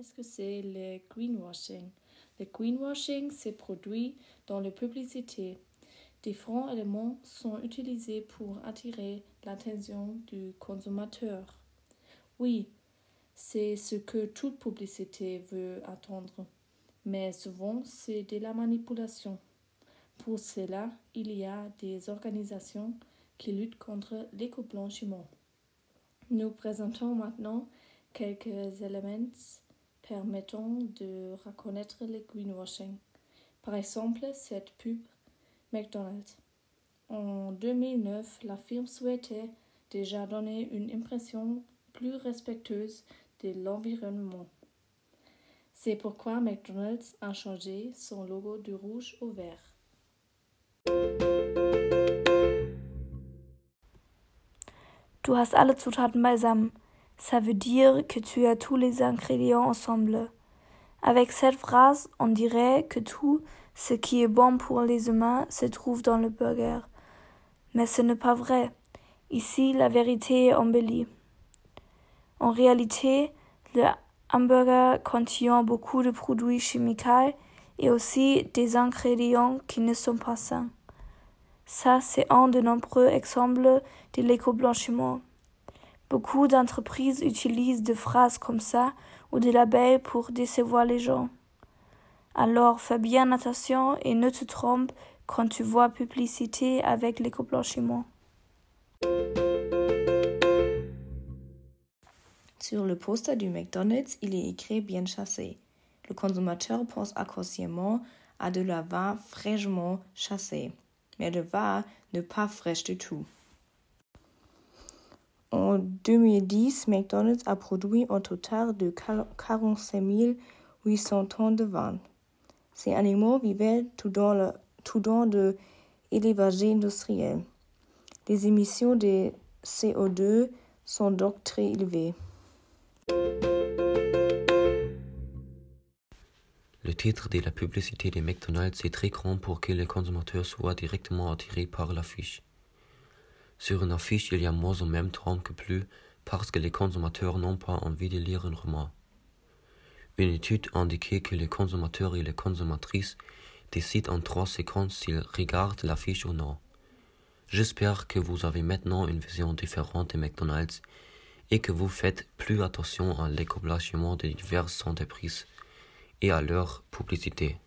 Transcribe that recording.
Qu'est-ce que c'est le greenwashing? Le greenwashing s'est produit dans la publicité. Différents éléments sont utilisés pour attirer l'attention du consommateur. Oui, c'est ce que toute publicité veut attendre, mais souvent c'est de la manipulation. Pour cela, il y a des organisations qui luttent contre l'éco-blanchiment. Nous présentons maintenant quelques éléments permettant de reconnaître le greenwashing. Par exemple, cette pub McDonald's. En 2009, la firme souhaitait déjà donner une impression plus respectueuse de l'environnement. C'est pourquoi McDonald's a changé son logo du rouge au vert. Du hast alle Zutaten beisammen. Ça veut dire que tu as tous les ingrédients ensemble. Avec cette phrase, on dirait que tout ce qui est bon pour les humains se trouve dans le burger. Mais ce n'est pas vrai. Ici, la vérité est embellie. En réalité, le hamburger contient beaucoup de produits chimiques et aussi des ingrédients qui ne sont pas sains. Ça, c'est un de nombreux exemples de l'éco-blanchiment. Beaucoup d'entreprises utilisent des phrases comme ça ou des labels pour décevoir les gens. Alors fais bien attention et ne te trompe quand tu vois publicité avec l'éco-blanchiment. Sur le poster du McDonald's, il est écrit bien chassé. Le consommateur pense inconsciemment à de la vin fraîchement chassé mais le vin n'est pas fraîche du tout. En 2010, McDonald's a produit un total de 45 800 tonnes de vin. Ces animaux vivaient tout dans, le, tout dans l'élevage industriel. Les émissions de CO2 sont donc très élevées. Le titre de la publicité de McDonald's est très grand pour que les consommateurs soient directement attirés par l'affiche. Sur une affiche, il y a moins en même temps que plus parce que les consommateurs n'ont pas envie de lire un roman. Une étude indiquait que les consommateurs et les consommatrices décident en trois secondes s'ils regardent l'affiche ou non. J'espère que vous avez maintenant une vision différente de McDonald's et que vous faites plus attention à l'écoblachement de diverses entreprises et à leur publicité.